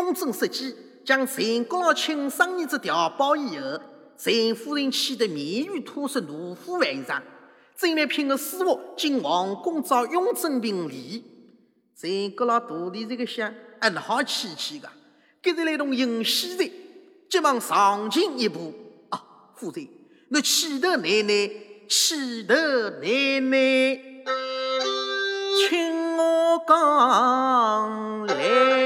雍正设计将陈国老请生儿子调包以后，陈夫人气得面如土色，怒火万丈。正来聘个师傅进皇宫找雍正评理。陈国老徒弟这个想，嗯，好气气个，跟着来同迎喜的，急忙上前一步，啊，夫人，那启头奶奶，启头奶奶，请我讲来。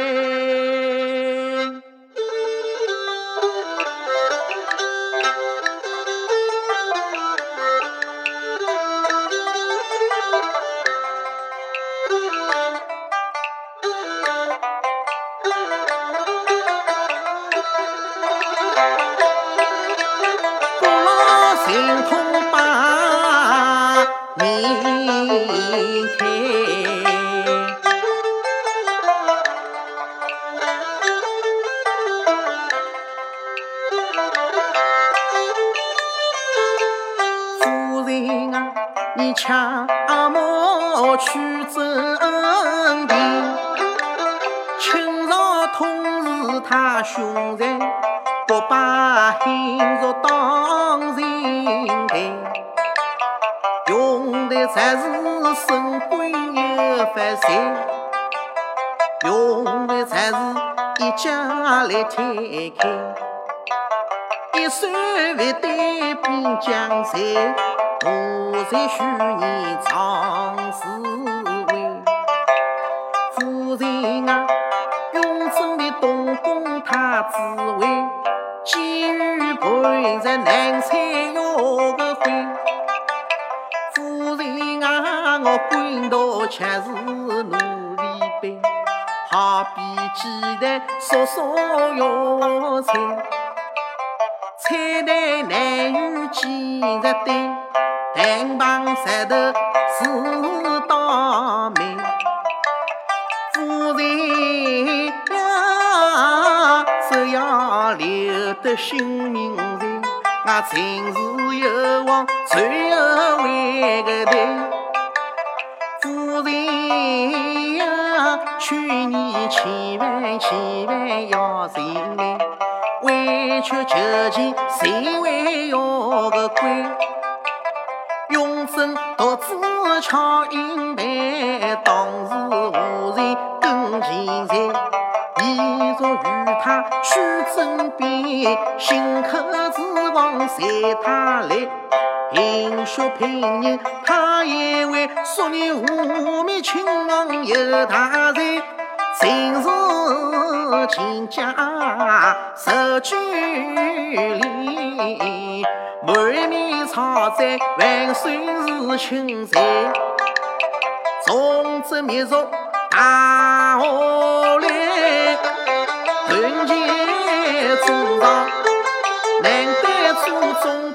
恰莫去征兵，清朝统治太凶残，不把幸福当用的才是神官有发财，用的才是一家来推开，一算不对边疆财。我才许你长侍我官道却是奴隶般，好比鸡蛋烧烧要菜，菜蛋难与鸡蛋对。两旁石头是倒霉，夫人呀，只要留得性命在，我秦氏有望最后回个头。夫人呀，劝你千万千万要认来，委曲求全，谁会要个乖？独自敲银盘，当时无人跟前在，一着与他须争辩，心口指望随他来，饮血拼人，他也为说你无名亲王有大才，今日亲家受拘礼。满面草灾，万岁是亲在，从此灭族大祸来，团结祖上，难得祖宗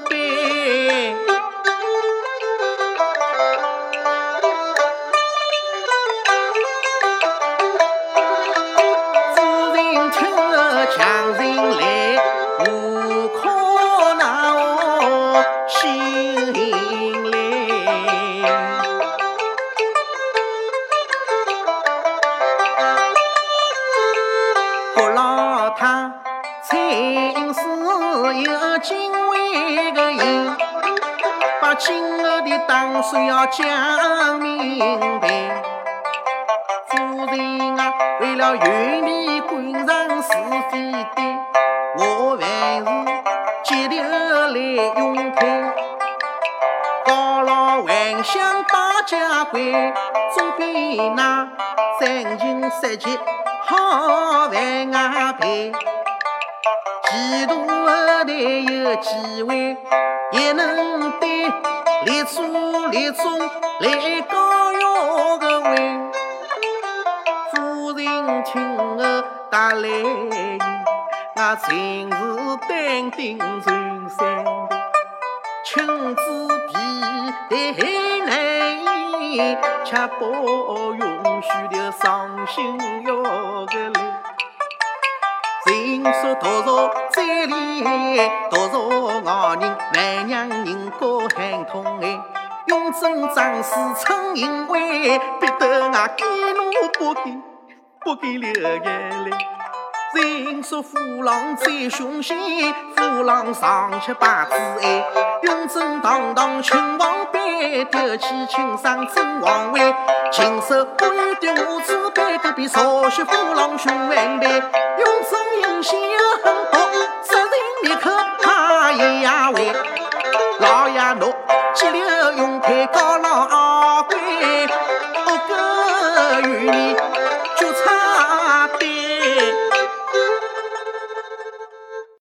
金为个银，把今后的打算要讲明白。夫人啊，为了云里官场是非的，我还是急流来用佩。高老还想把家归，总比那三秦三杰好万啊倍。几度后台有机会，也能对。列祖列宗来高要个位，夫人听我打来言，我今日担定全山亲自皮带难移，却不允许的伤心要个泪。人说多少在理，多少外人万娘人高喊痛哎，雍正长史称淫威，逼得我敢怒不敢不敢流眼泪。人说虎狼最凶险，虎狼上去把子爱，雍正堂堂秦王妃，丢弃青山真王位，亲手不比曹雪夫郎雄万倍，用针引线狠毒，杀人灭口他一呀。老爷侬急流勇退告老归，不歌于你。